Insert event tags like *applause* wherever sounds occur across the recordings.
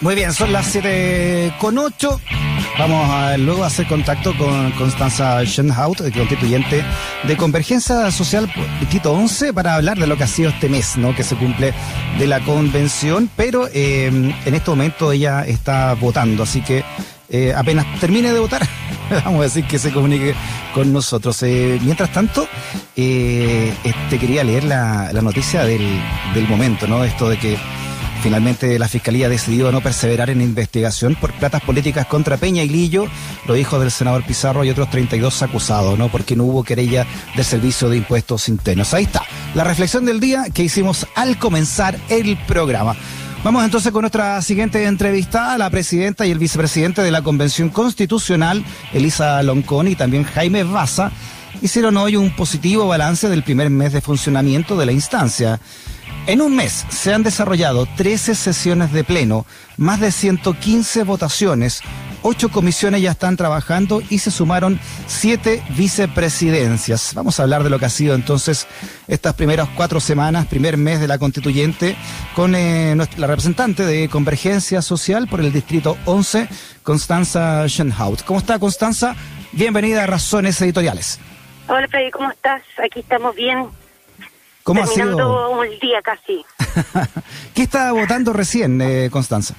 Muy bien, son las 7 con 8. Vamos a luego a hacer contacto con Constanza Schenhaut, constituyente de Convergencia Social Distrito 11, para hablar de lo que ha sido este mes, ¿no? Que se cumple de la convención, pero eh, en este momento ella está votando, así que eh, apenas termine de votar, *laughs* vamos a decir que se comunique con nosotros. Eh, mientras tanto, eh, este, quería leer la, noticia del momento, ¿no? Esto de que Finalmente, la Fiscalía ha decidido no perseverar en investigación por platas políticas contra Peña y Lillo, los hijos del senador Pizarro y otros 32 acusados, ¿no? Porque no hubo querella del Servicio de Impuestos Internos. Ahí está, la reflexión del día que hicimos al comenzar el programa. Vamos entonces con nuestra siguiente entrevista, la presidenta y el vicepresidente de la Convención Constitucional, Elisa Loncón y también Jaime Baza, hicieron hoy un positivo balance del primer mes de funcionamiento de la instancia. En un mes se han desarrollado 13 sesiones de pleno, más de 115 votaciones, 8 comisiones ya están trabajando y se sumaron 7 vicepresidencias. Vamos a hablar de lo que ha sido entonces estas primeras cuatro semanas, primer mes de la constituyente, con eh, la representante de Convergencia Social por el Distrito 11, Constanza Schenhaut. ¿Cómo está Constanza? Bienvenida a Razones Editoriales. Hola Freddy, ¿cómo estás? Aquí estamos bien ¿Cómo terminando ha sido? un día casi. *laughs* ¿Qué está votando recién, eh, Constanza?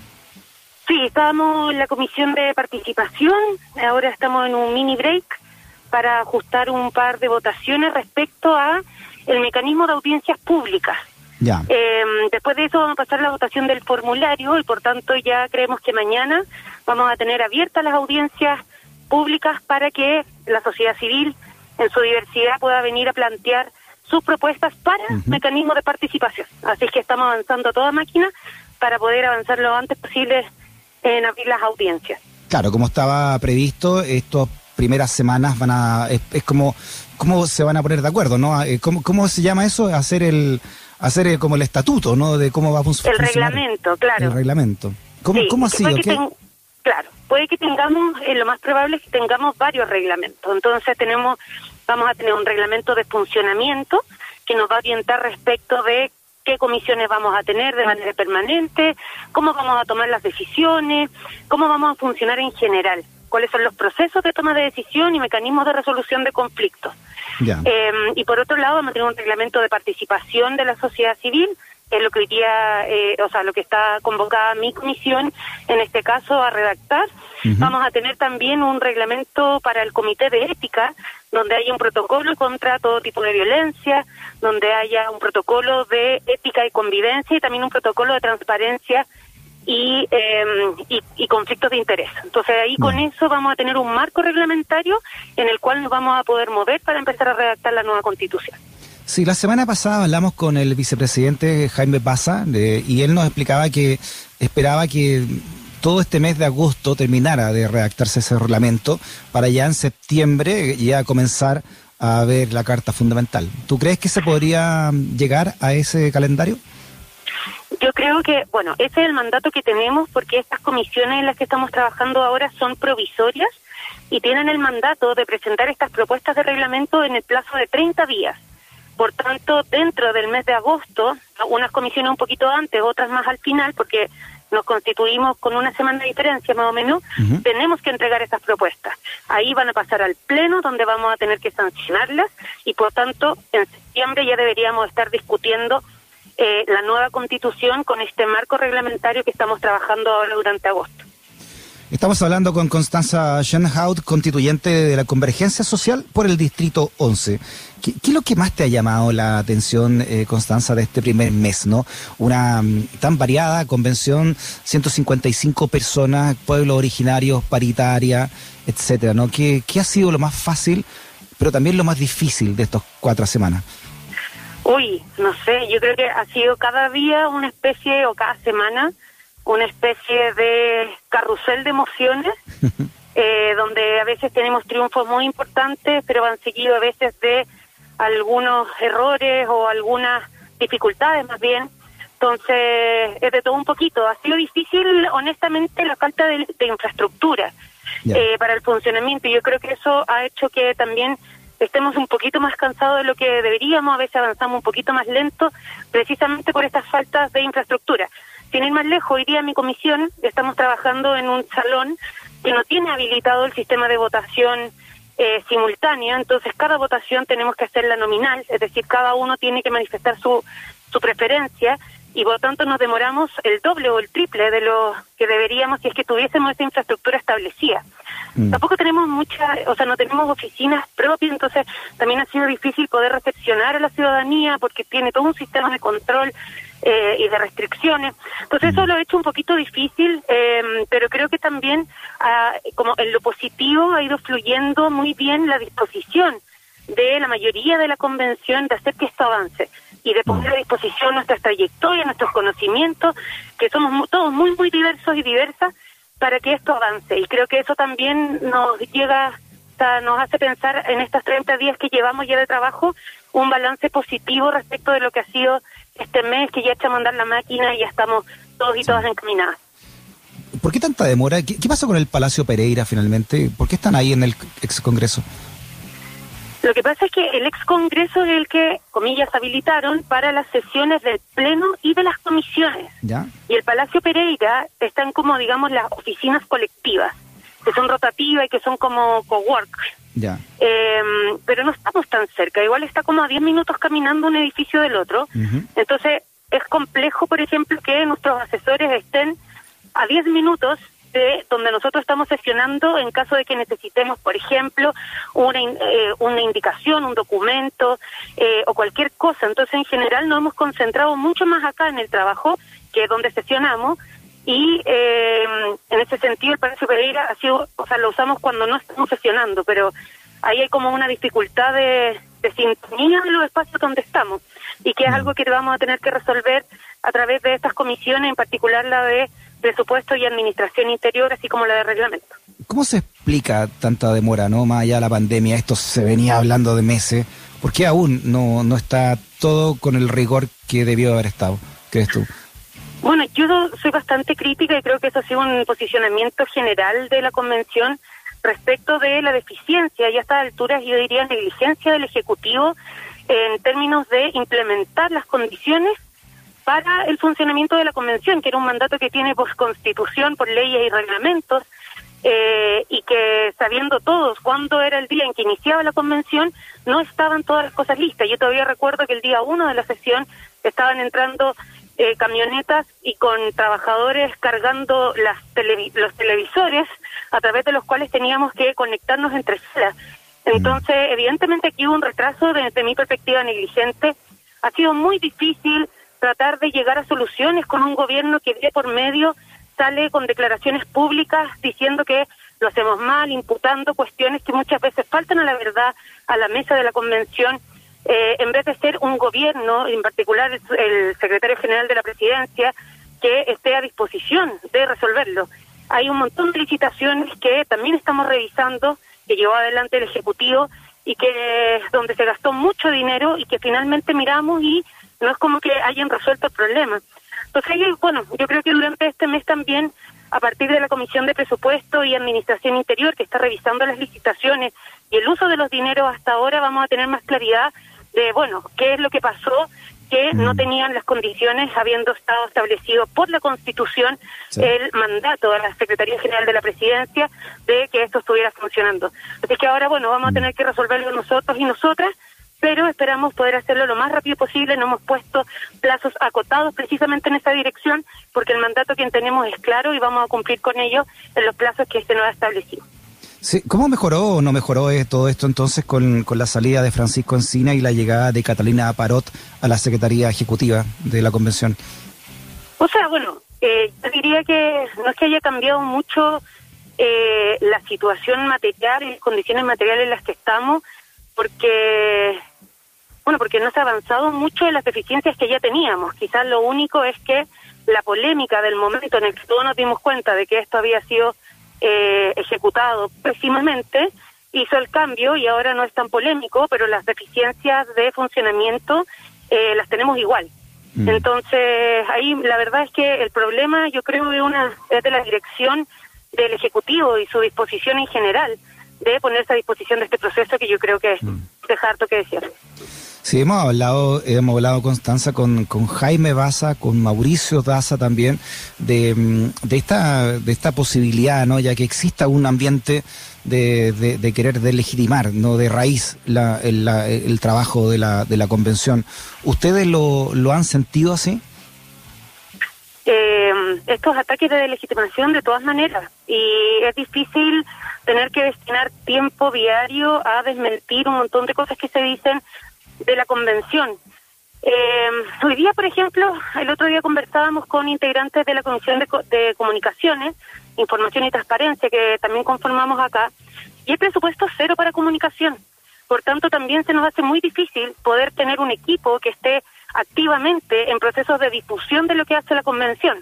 Sí, estábamos en la comisión de participación, ahora estamos en un mini break para ajustar un par de votaciones respecto a el mecanismo de audiencias públicas. Ya. Eh, después de eso vamos a pasar a la votación del formulario y por tanto ya creemos que mañana vamos a tener abiertas las audiencias públicas para que la sociedad civil en su diversidad pueda venir a plantear sus propuestas para Ujú. mecanismos de participación. Así que estamos avanzando a toda máquina para poder avanzar lo antes posible en abrir las audiencias. Claro, como estaba previsto, estas primeras semanas van a. Es, es como. ¿Cómo se van a poner de acuerdo, no? Eh, ¿Cómo, cómo se llama eso? Hacer el. Hacer el- como el estatuto, ¿no? De cómo va a fun- El funcionar. reglamento, claro. El reglamento. ¿Cómo, Sí, cómo ha sido? puede que ¿Qué- ten- claro, puede que tengamos, eh, lo más probable es que tengamos varios reglamentos. Entonces tenemos, vamos a tener un reglamento de funcionamiento que nos va a orientar respecto de qué comisiones vamos a tener de manera permanente, cómo vamos a tomar las decisiones, cómo vamos a funcionar en general, cuáles son los procesos de toma de decisión y mecanismos de resolución de conflictos. Eh, y por otro lado, vamos a tener un reglamento de participación de la sociedad civil, es lo que hoy día, eh, o sea, lo que está convocada mi comisión, en este caso, a redactar. Vamos a tener también un reglamento para el comité de ética, donde haya un protocolo contra todo tipo de violencia, donde haya un protocolo de ética y convivencia y también un protocolo de transparencia y, eh, y, y conflictos de interés. Entonces ahí con eso vamos a tener un marco reglamentario en el cual nos vamos a poder mover para empezar a redactar la nueva constitución. Sí, la semana pasada hablamos con el vicepresidente Jaime Baza y él nos explicaba que esperaba que todo este mes de agosto terminara de redactarse ese reglamento para ya en septiembre ya comenzar a ver la carta fundamental. ¿Tú crees que se podría llegar a ese calendario? Yo creo que, bueno, ese es el mandato que tenemos porque estas comisiones en las que estamos trabajando ahora son provisorias y tienen el mandato de presentar estas propuestas de reglamento en el plazo de 30 días. Por tanto, dentro del mes de agosto, unas comisiones un poquito antes, otras más al final, porque nos constituimos con una semana de diferencia más o menos, tenemos que entregar esas propuestas. Ahí van a pasar al Pleno, donde vamos a tener que sancionarlas, y por tanto, en septiembre ya deberíamos estar discutiendo eh, la nueva constitución con este marco reglamentario que estamos trabajando ahora durante agosto. Estamos hablando con Constanza Schenhaut, constituyente de la Convergencia Social por el Distrito 11. ¿Qué, es lo que más te ha llamado la atención, eh, Constanza, de este primer mes, no? Una mm, tan variada convención, 155 personas, pueblos originarios, paritaria, etcétera, ¿no? ¿Qué, qué ha sido lo más fácil, pero también lo más difícil de estas cuatro semanas? Uy, no sé, yo creo que ha sido cada día una especie, o cada semana, una especie de carrusel de emociones, *laughs* eh, donde a veces tenemos triunfos muy importantes, pero van seguidos a veces de algunos errores o algunas dificultades más bien. Entonces, es de todo un poquito. Ha sido difícil, honestamente, la falta de, de infraestructura eh, para el funcionamiento. Y yo creo que eso ha hecho que también estemos un poquito más cansados de lo que deberíamos, a veces avanzamos un poquito más lento, precisamente por estas faltas de infraestructura. Sin ir más lejos, hoy día en mi comisión estamos trabajando en un salón que no tiene habilitado el sistema de votación eh, simultánea, entonces cada votación tenemos que hacerla nominal, es decir, cada uno tiene que manifestar su, su preferencia y por lo tanto nos demoramos el doble o el triple de lo que deberíamos si es que tuviésemos esa infraestructura establecida. Mm. Tampoco tenemos mucha, o sea, no tenemos oficinas propias, entonces también ha sido difícil poder recepcionar a la ciudadanía porque tiene todo un sistema de control eh, y de restricciones. Entonces eso mm. lo ha hecho un poquito difícil, eh, pero creo que también ah, como en lo positivo ha ido fluyendo muy bien la disposición de la mayoría de la convención de hacer que esto avance y de poner a disposición nuestras trayectorias, nuestros conocimientos, que somos todos muy, muy diversos y diversas, para que esto avance. Y creo que eso también nos llega, nos hace pensar en estos 30 días que llevamos ya de trabajo, un balance positivo respecto de lo que ha sido este mes, que ya echamos a andar la máquina y ya estamos todos y todas encaminadas. ¿Por qué tanta demora? ¿Qué, ¿Qué, pasó con el Palacio Pereira finalmente? ¿Por qué están ahí en el ex Congreso? Lo que pasa es que el ex Congreso es el que, comillas, habilitaron para las sesiones del Pleno y de las comisiones. ¿Ya? Y el Palacio Pereira están como, digamos, las oficinas colectivas, que son rotativas y que son como cowork. Ya. Eh, pero no estamos tan cerca, igual está como a 10 minutos caminando un edificio del otro. Entonces, es complejo, por ejemplo, que nuestros asesores estén a 10 minutos de donde nosotros estamos sesionando en caso de que necesitemos, por ejemplo, una, eh, una indicación, un documento eh, o cualquier cosa. Entonces, en general, nos hemos concentrado mucho más acá en el trabajo que donde sesionamos y eh, en ese sentido el Palacio Pereira ha sido, o sea, lo usamos cuando no estamos sesionando, pero ahí hay como una dificultad de, de sintonía de los espacios donde estamos y que es mm. algo que vamos a tener que resolver a través de estas comisiones, en particular la de presupuesto y administración interior, así como la de reglamento. ¿Cómo se explica tanta demora, no? Más allá de la pandemia, esto se venía hablando de meses. ¿Por qué aún no, no está todo con el rigor que debió haber estado, crees tú? Bueno, yo soy bastante crítica y creo que eso ha sido un posicionamiento general de la Convención respecto de la deficiencia y a estas alturas yo diría negligencia del Ejecutivo en términos de implementar las condiciones para el funcionamiento de la convención, que era un mandato que tiene por constitución, por leyes y reglamentos, eh, y que sabiendo todos cuándo era el día en que iniciaba la convención, no estaban todas las cosas listas. Yo todavía recuerdo que el día uno de la sesión estaban entrando eh, camionetas y con trabajadores cargando las los televisores a través de los cuales teníamos que conectarnos entre salas. Entonces, evidentemente aquí hubo un retraso desde mi perspectiva negligente. Ha sido muy difícil tratar de llegar a soluciones con un gobierno que de por medio sale con declaraciones públicas diciendo que lo hacemos mal, imputando cuestiones que muchas veces faltan a la verdad a la mesa de la convención, eh, en vez de ser un gobierno, en particular el, secretario general de la presidencia, que esté a disposición de resolverlo. Hay un montón de licitaciones que también estamos revisando, que llevó adelante el Ejecutivo y que donde se gastó mucho dinero y que finalmente miramos y no es como que hayan resuelto el problema. Entonces, bueno, yo creo que durante este mes también, a partir de la Comisión de Presupuesto y Administración Interior, que está revisando las licitaciones y el uso de los dineros hasta ahora, vamos a tener más claridad de, bueno, qué es lo que pasó, que no mm. tenían las condiciones, habiendo estado establecido por la Constitución el mandato a la Secretaría General de la Presidencia de que esto estuviera funcionando. Así que ahora, bueno, vamos a mm. tener que resolverlo nosotros y nosotras pero esperamos poder hacerlo lo más rápido posible. No hemos puesto plazos acotados precisamente en esa dirección, porque el mandato que tenemos es claro y vamos a cumplir con ello en los plazos que se nos ha establecido. Sí, ¿Cómo mejoró o no mejoró eh, todo esto entonces con, la salida de Francisco Encina y la llegada de Catalina Parot a la Secretaría Ejecutiva de la Convención? O sea, bueno, eh, yo diría que no es que haya cambiado mucho eh, la situación material y las condiciones materiales en las que estamos, porque bueno, porque no se ha avanzado mucho en las deficiencias que ya teníamos. Quizás lo único es que la polémica del momento en el que todos nos dimos cuenta de que esto había sido eh, ejecutado pésimamente hizo el cambio y ahora no es tan polémico, pero las deficiencias de funcionamiento eh, las tenemos igual. Mm. Entonces, ahí la verdad es que el problema yo creo que una, es de la dirección del Ejecutivo y su disposición en general de ponerse a disposición de este proceso que yo creo que es mm. Deja harto que decir. Sí, hemos hablado, hemos hablado Constanza con, con Jaime Baza, con Mauricio Daza también, de, mm, de, esta, de esta posibilidad, ¿no? Ya que exista un ambiente de, de, querer delegitimar, ¿no? De raíz la, el, el, trabajo de la, de la convención. ¿Ustedes lo, lo han sentido así? Eh, estos ataques de delegitimación de todas maneras y es difícil tener que destinar tiempo diario a desmentir un montón de cosas que se dicen de la convención. Eh, hoy día, por ejemplo, el otro día conversábamos con integrantes de la Comisión de, Comunicaciones, Información y Transparencia, que también conformamos acá, y el presupuesto cero para comunicación. Por tanto, también se nos hace muy difícil poder tener un equipo que esté activamente en procesos de difusión de lo que hace la convención.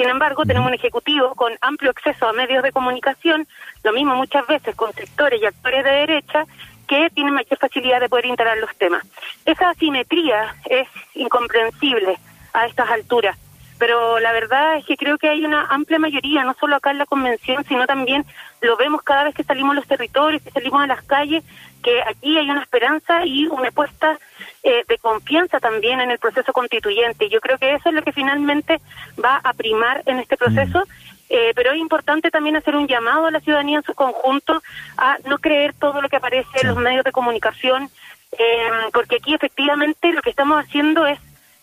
Sin embargo, tenemos un ejecutivo con amplio acceso a medios de comunicación, lo mismo muchas veces con sectores y actores de derecha que tienen mayor facilidad de poder integrar los temas. Esa asimetría es incomprensible a estas alturas, pero la verdad es que creo que hay una amplia mayoría, no solo acá en la convención, sino también lo vemos cada vez que salimos a los territorios, que salimos a las calles, que aquí hay una esperanza y una apuesta eh, de confianza también en el proceso constituyente. Yo creo que eso es lo que finalmente va a primar en este proceso mm. Eh, pero es importante también hacer un llamado a la ciudadanía en su conjunto a no creer todo lo que aparece en los medios de comunicación, eh, porque aquí efectivamente lo que estamos haciendo es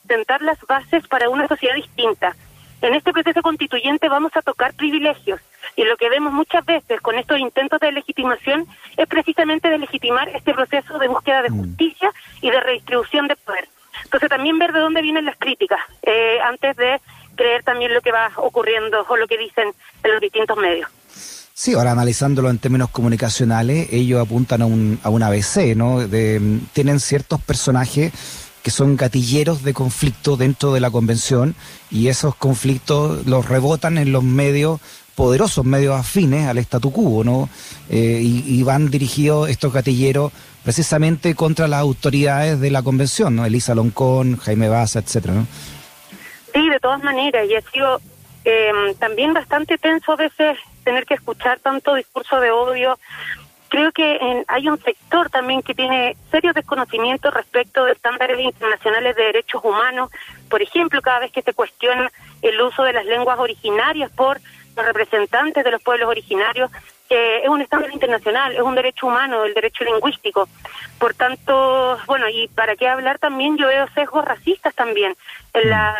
sentar las bases para una sociedad distinta. En este proceso constituyente vamos a tocar privilegios y lo que vemos muchas veces con estos intentos de legitimación es precisamente de legitimar este proceso de búsqueda de mm. justicia y de redistribución de poder. Entonces también ver de dónde vienen las críticas eh, antes de creer también lo que va ocurriendo o lo que dicen en los distintos medios. Sí, ahora analizándolo en términos comunicacionales, ellos apuntan a un, a un ABC, ¿no? De, tienen ciertos personajes que son gatilleros de conflicto dentro de la convención y esos conflictos los rebotan en los medios poderosos, medios afines al statu quo, ¿no? Eh, y, van dirigidos estos gatilleros precisamente contra las autoridades de la convención, ¿no? Elisa Loncón, Jaime Baza, etcétera, ¿no? Sí, de todas maneras, y ha sido eh, también bastante tenso a veces tener que escuchar tanto discurso de odio. Creo que hay un sector también que tiene serios desconocimientos respecto de estándares internacionales de derechos humanos. Por ejemplo, cada vez que se cuestiona el uso de las lenguas originarias por los representantes de los pueblos originarios, que es un estándar internacional, es un derecho humano, el derecho lingüístico. Por tanto, bueno, y para qué hablar también, yo veo sesgos racistas también en la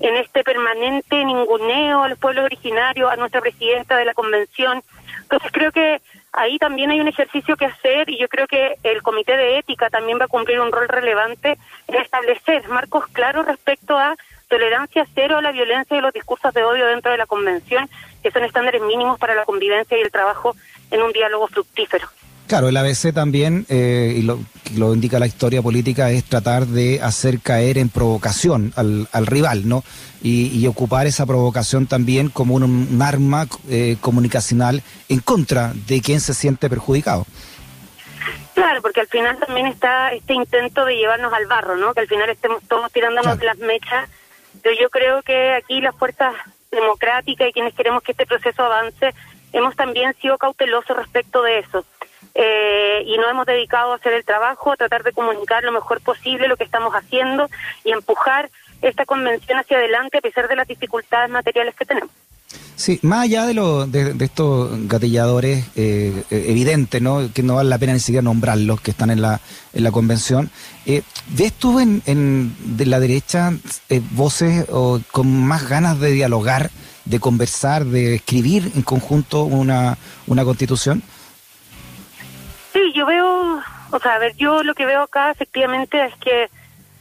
en este permanente ninguneo a los pueblos originarios, a nuestra presidenta de la convención. Entonces creo que ahí también hay un ejercicio que hacer y yo creo que el Comité de Ética también va a cumplir un rol relevante en establecer marcos claros respecto a tolerancia cero a la violencia y los discursos de odio dentro de la convención, que son estándares mínimos para la convivencia y el trabajo en un diálogo fructífero. Claro, el ABC también, eh, y lo, lo indica la historia política, es tratar de hacer caer en provocación al, al rival, ¿no? Y, ocupar esa provocación también como un, arma eh, comunicacional en contra de quien se siente perjudicado. Claro, porque al final también está este intento de llevarnos al barro, ¿no? Que al final estemos todos tirándonos de las mechas. Pero yo creo que aquí las fuerzas democráticas y quienes queremos que este proceso avance, hemos también sido cautelosos respecto de eso eh, y nos hemos dedicado a hacer el trabajo, a tratar de comunicar lo mejor posible lo que estamos haciendo y empujar esta convención hacia adelante a pesar de las dificultades materiales que tenemos. Sí, más allá de, lo, de, estos gatilladores eh, eh, evidentes, ¿no? que no vale la pena ni siquiera nombrarlos, que están en la, en la convención, eh, ¿ves tú en, en de la derecha eh, voces o, con más ganas de dialogar, de conversar, de escribir en conjunto una, una constitución? Sí, yo veo, o sea, a ver, yo lo que veo acá efectivamente es que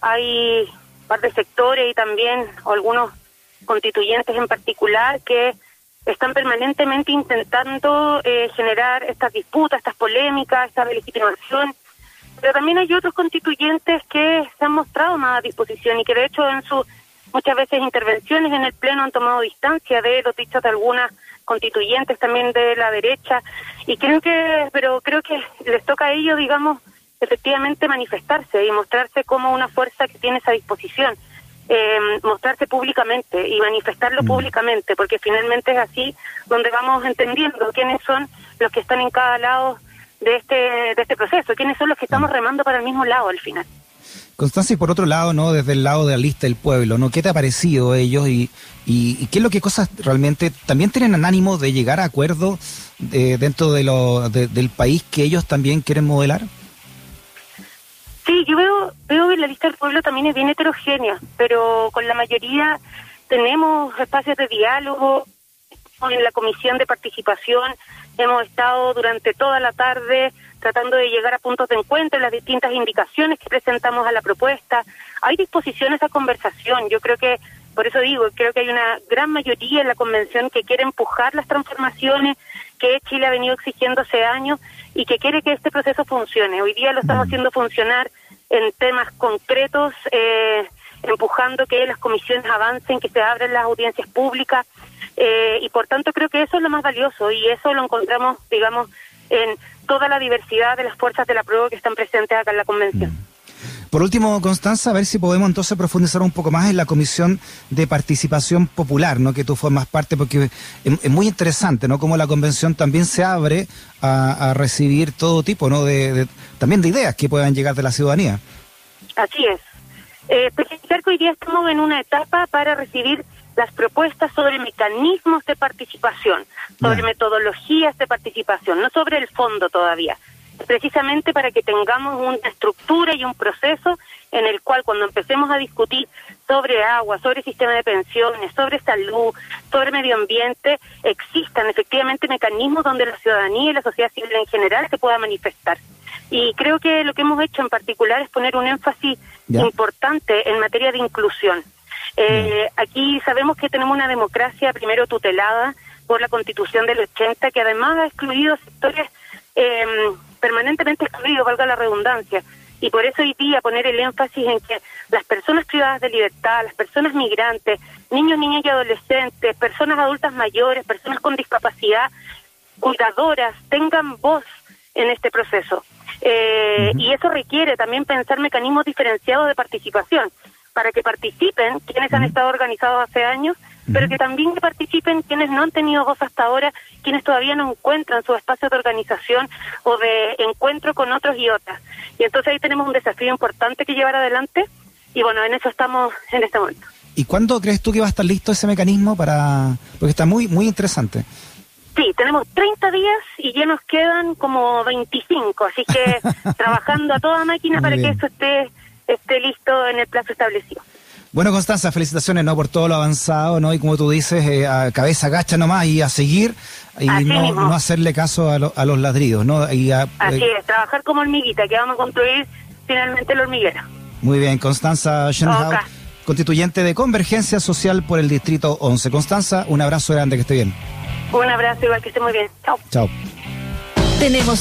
hay parte sectores y también algunos constituyentes en particular que están permanentemente intentando eh, generar estas disputas, estas polémicas, esta legitimación, pero también hay otros constituyentes que se han mostrado más a disposición y que de hecho en sus muchas veces intervenciones en el Pleno han tomado distancia de los dichos de algunas constituyentes también de la derecha y creo que pero creo que les toca a ellos digamos efectivamente manifestarse y mostrarse como una fuerza que tiene esa disposición eh, mostrarse públicamente y manifestarlo mm. públicamente porque finalmente es así donde vamos entendiendo quiénes son los que están en cada lado de este, de este proceso, quiénes son los que estamos remando para el mismo lado al final. Constancia, y por otro lado, ¿no? Desde el lado de la lista del pueblo, ¿no? ¿Qué te ha parecido ellos y, y, qué es lo que cosas realmente también tienen ánimo de llegar a acuerdos eh, dentro de lo, del país que ellos también quieren modelar? Sí, yo veo, veo que la lista del pueblo también es bien heterogénea, pero con la mayoría tenemos espacios de diálogo. En la comisión de participación hemos estado durante toda la tarde tratando de llegar a puntos de encuentro en las distintas indicaciones que presentamos a la propuesta. Hay disposiciones a conversación. Yo creo que, por eso digo, creo que hay una gran mayoría en la convención que quiere empujar las transformaciones que Chile ha venido exigiendo hace años y que quiere que este proceso funcione. Hoy día lo estamos haciendo funcionar en temas concretos, eh, empujando que las comisiones avancen, que se abran las audiencias públicas. Eh, y por tanto creo que eso es lo más valioso y eso lo encontramos, digamos, en toda la diversidad de las fuerzas de la prueba que están presentes acá en la convención. Mm. Por último, Constanza, a ver si podemos entonces profundizar un poco más en la Comisión de Participación Popular, ¿no? que tú formas parte, porque es, muy interesante, ¿no? Cómo la convención también se abre a, recibir todo tipo, ¿no? De, también de ideas que puedan llegar de la ciudadanía. Así es. Eh, que hoy día estamos en una etapa para recibir las propuestas sobre mecanismos de participación, sobre metodologías de participación, no sobre el fondo todavía. Precisamente para que tengamos una estructura y un proceso en el cual cuando empecemos a discutir sobre agua, sobre sistema de pensiones, sobre salud, sobre medio ambiente, existan efectivamente mecanismos donde la ciudadanía y la sociedad civil en general se pueda manifestar. Y creo que lo que hemos hecho en particular es poner un énfasis importante en materia de inclusión. Eh, aquí sabemos que tenemos una democracia primero tutelada por la constitución del 80, que además ha excluido sectores eh, permanentemente excluidos, valga la redundancia. Y por eso hoy día poner el énfasis en que las personas privadas de libertad, las personas migrantes, niños, niñas y adolescentes, personas adultas mayores, personas con discapacidad, cuidadoras, tengan voz en este proceso. Eh, y eso requiere también pensar mecanismos diferenciados de participación para que participen quienes han estado organizados hace años, pero que también que participen quienes no han tenido voz hasta ahora, quienes todavía no encuentran su espacio de organización o de encuentro con otros y otras. Y entonces ahí tenemos un desafío importante que llevar adelante y bueno, en eso estamos en este momento. ¿Y cuándo crees tú que va a estar listo ese mecanismo para...? Porque está muy, muy interesante. Sí, tenemos 30 días y ya nos quedan como 25, así que *laughs* trabajando a toda máquina para que eso esté esté listo en el plazo establecido. Bueno, Constanza, felicitaciones ¿no? por todo lo avanzado, ¿no? Y como tú dices, eh, a cabeza gacha nomás y a seguir y no, hacerle caso a, a, los ladridos, ¿no? Y Así eh, es, trabajar como hormiguita, que vamos a construir finalmente la hormiguera. Muy bien, Constanza Schenhaut, constituyente de Convergencia Social por el Distrito 11. Constanza, un abrazo grande, que esté bien. Un abrazo, igual que esté muy bien. Chao. Chao. Tenemos